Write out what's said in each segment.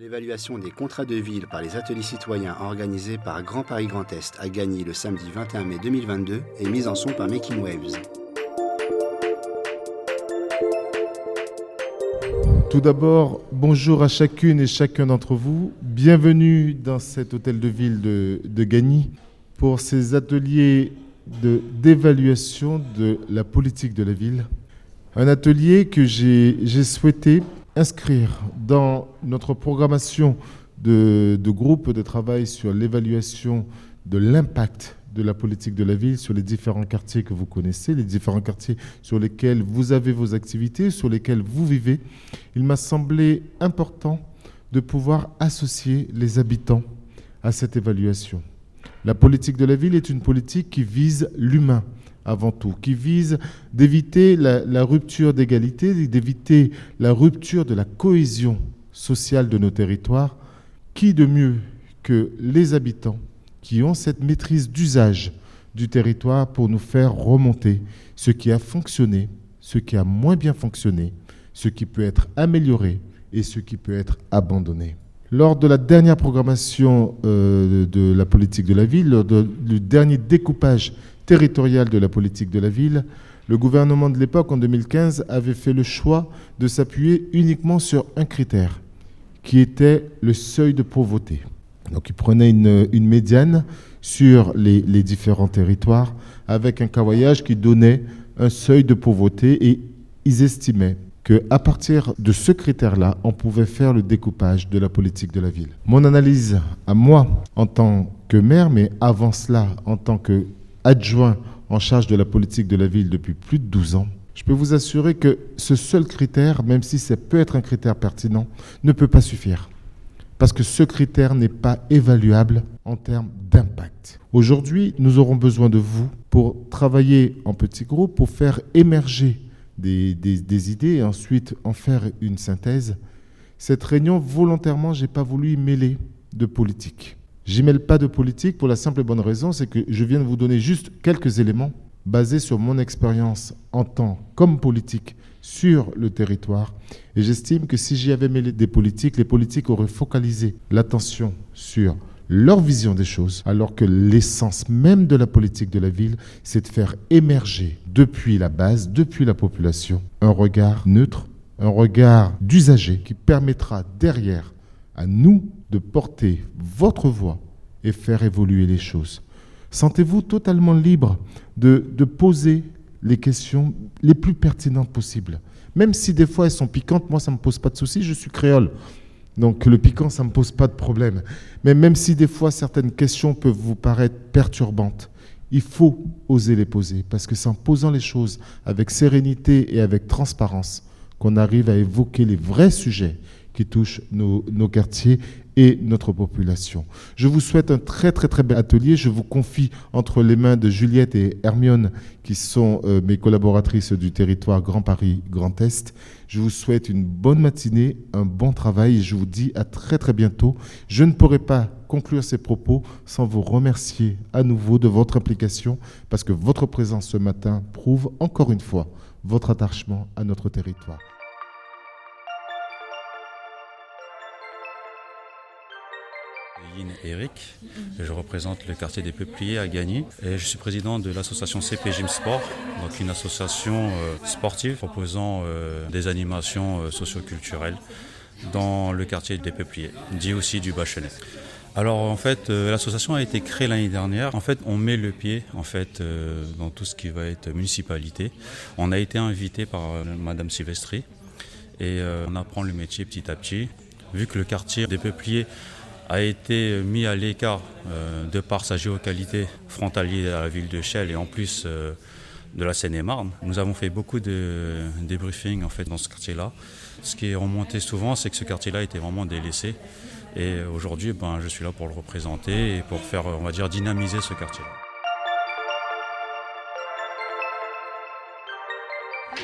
L'évaluation des contrats de ville par les ateliers citoyens organisés par Grand Paris Grand Est à Gagny le samedi 21 mai 2022 est mise en son par Making Waves. Tout d'abord, bonjour à chacune et chacun d'entre vous. Bienvenue dans cet hôtel de ville de, de Gagny pour ces ateliers d'évaluation de, la politique de la ville. Un atelier que j'ai souhaité inscrire dans notre programmation de, de groupe de travail sur l'évaluation de l'impact de la politique de la ville sur les différents quartiers que vous connaissez, les différents quartiers sur lesquels vous avez vos activités, sur lesquels vous vivez, il m'a semblé important de pouvoir associer les habitants à cette évaluation. La politique de la ville est une politique qui vise l'humain avant tout, qui vise d'éviter la, rupture d'égalité, d'éviter la rupture de la cohésion sociale de nos territoires. Qui de mieux que les habitants qui ont cette maîtrise d'usage du territoire pour nous faire remonter ce qui a fonctionné, ce qui a moins bien fonctionné, ce qui peut être amélioré et ce qui peut être abandonné? Lors de la dernière programmation euh, de la politique de la ville, lors du dernier découpage territorial de la politique de la ville, le gouvernement de l'époque, en 2015, avait fait le choix de s'appuyer uniquement sur un critère, qui était le seuil de pauvreté. Donc il prenait une, médiane sur les, différents territoires avec un cavoyage qui donnait un seuil de pauvreté et ils estimaient qu'à partir de ce critère-là, on pouvait faire le découpage de la politique de la ville. Mon analyse à moi en tant que maire, mais avant cela en tant qu'adjoint en charge de la politique de la ville depuis plus de 12 ans, je peux vous assurer que ce seul critère, même si ça peut être un critère pertinent, ne peut pas suffire parce que ce critère n'est pas évaluable en termes d'impact. Aujourd'hui, nous aurons besoin de vous pour travailler en petits groupes, pour faire émerger des, idées et ensuite en faire une synthèse. Cette réunion, volontairement, je n'ai pas voulu y mêler de politique. J'y mêle pas de politique pour la simple et bonne raison, c'est que je viens de vous donner juste quelques éléments basés sur mon expérience en tant comme politique sur le territoire. Et j'estime que si j'y avais mêlé des politiques, les politiques auraient focalisé l'attention sur leur vision des choses, alors que l'essence même de la politique de la ville, c'est de faire émerger depuis la base, depuis la population, un regard neutre, un regard d'usager qui permettra derrière à nous de porter votre voix et faire évoluer les choses. Sentez-vous totalement libre de, poser les questions les plus pertinentes possibles. Même si des fois elles sont piquantes, moi ça ne me pose pas de souci, je suis créole. Donc le piquant, ça ne me pose pas de problème. Mais même si des fois certaines questions peuvent vous paraître perturbantes, il faut oser les poser. Parce que c'est en posant les choses avec sérénité et avec transparence qu'on arrive à évoquer les vrais sujets qui touchent nos, nos quartiers et notre population. Je vous souhaite un très très très bel atelier. Je vous confie entre les mains de Juliette et Hermione, qui sont euh, mes collaboratrices du territoire Grand Paris Grand Est. Je vous souhaite une bonne matinée, un bon travail et je vous dis à très très bientôt. Je ne pourrai pas conclure ces propos sans vous remercier à nouveau de votre implication parce que votre présence ce matin prouve encore une fois votre attachement à notre territoire. Eric, je représente le quartier des Peupliers à Gagny et je suis président de l'association CP Gym Sport, donc une association euh, sportive proposant euh, des animations euh, socioculturelles dans le quartier des Peupliers, dit aussi du Bachelet. Alors en fait, l'association a été créée l'année dernière. En fait, on met le pied en fait dans tout ce qui va être municipalité. On a été invité par Madame Silvestri et on apprend le métier petit à petit. Vu que le quartier des Peupliers a été mis à l'écart euh, de par sa géocalité frontalière à la ville de Chelles et en plus euh, de la Seine-et-Marne. Nous avons fait beaucoup de débriefings en fait dans ce quartier-là. Ce qui est remonté souvent, c'est que ce quartier-là était vraiment délaissé. Et aujourd'hui, ben, je suis là pour le représenter et pour faire, on va dire, dynamiser ce quartier.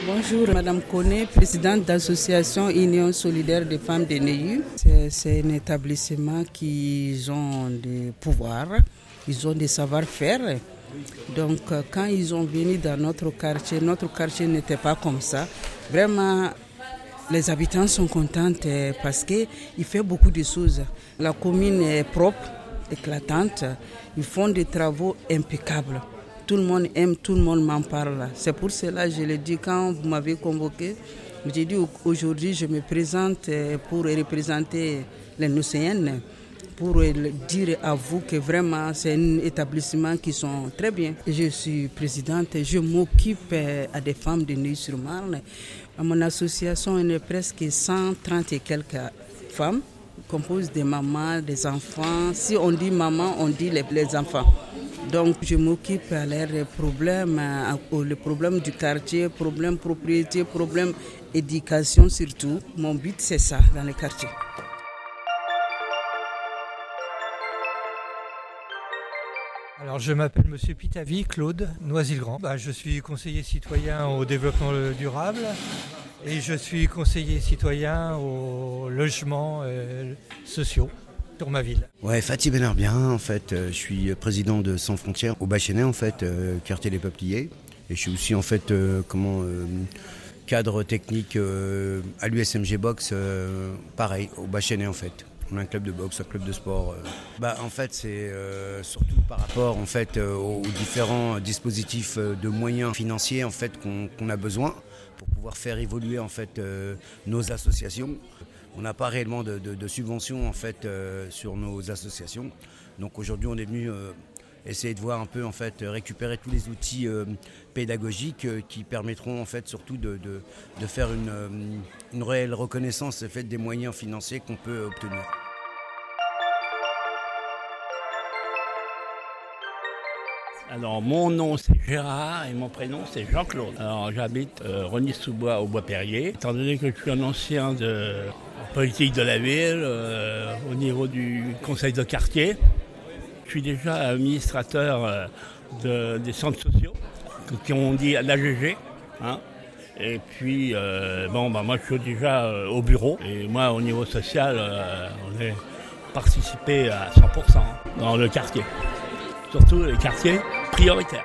Bonjour, Madame Koné, présidente d'association Union solidaire des femmes de Neyu. C'est un établissement qui ont des pouvoirs, ils ont des savoir-faire. Donc, quand ils ont venu dans notre quartier, notre quartier n'était pas comme ça. Vraiment, Les habitants sont contents euh, parce qu'il fait beaucoup de choses. La commune est propre, éclatante. Ils font des travaux impeccables. Tout le monde aime, tout le monde m'en parle. C'est pour cela que je le dis quand vous m'avez convoqué. J'ai dit aujourd'hui je me présente euh, pour représenter les Nocéennes pour dire à vous que vraiment c'est un établissement qui sont très bien. Je suis présidente je m'occupe euh, à des femmes de Neuilly-sur-Marne. Mon association est presque 130 et quelques femmes, composent des mamans, des enfants. Si on dit maman, on dit les, enfants. Donc je m'occupe à leurs problèmes, le problème du quartier, problème propriété, problème éducation surtout. Mon but c'est ça dans les quartiers. Alors je m'appelle Monsieur Pitavi, Claude Noisy-le-Grand. Bah, je suis conseiller citoyen au développement durable et je suis conseiller citoyen aux logements euh, sociaux ma ville. Ouais, Fatih Benarbien, en fait, euh, je suis président de Sans Frontières au Bachénet, en fait, euh, quartier des Peupliers. Et je suis aussi en fait comment cadre technique à l'USMG Box, pareil, au Bachénet en fait. On a un club de boxe, un club de sport. Euh. Bah, en fait, c'est euh, surtout par rapport en fait, euh, aux différents dispositifs de moyens financiers en fait, qu'on a besoin pour pouvoir faire évoluer en fait, nos associations. On n'a pas réellement de, subventions en fait, sur nos associations. Donc aujourd'hui, on est venu essayer de voir un peu en fait récupérer tous les outils euh, pédagogiques euh, qui permettront en fait surtout de, faire une, euh, une, réelle reconnaissance des moyens financiers qu'on peut obtenir. Alors mon nom c'est Gérard et mon prénom c'est Jean-Claude. Alors j'habite euh, sous bois au Bois-Perrier. Étant donné que je suis un ancien de politique de la ville, au niveau du conseil de quartier, je suis déjà administrateur euh, des centres sociaux, qui ont dit l'AGG. Hein. Et puis, euh, bon, bah, moi je suis déjà euh, au bureau. Et moi, au niveau social, on est participé à 100% dans le quartier. Surtout les quartiers prioritaires.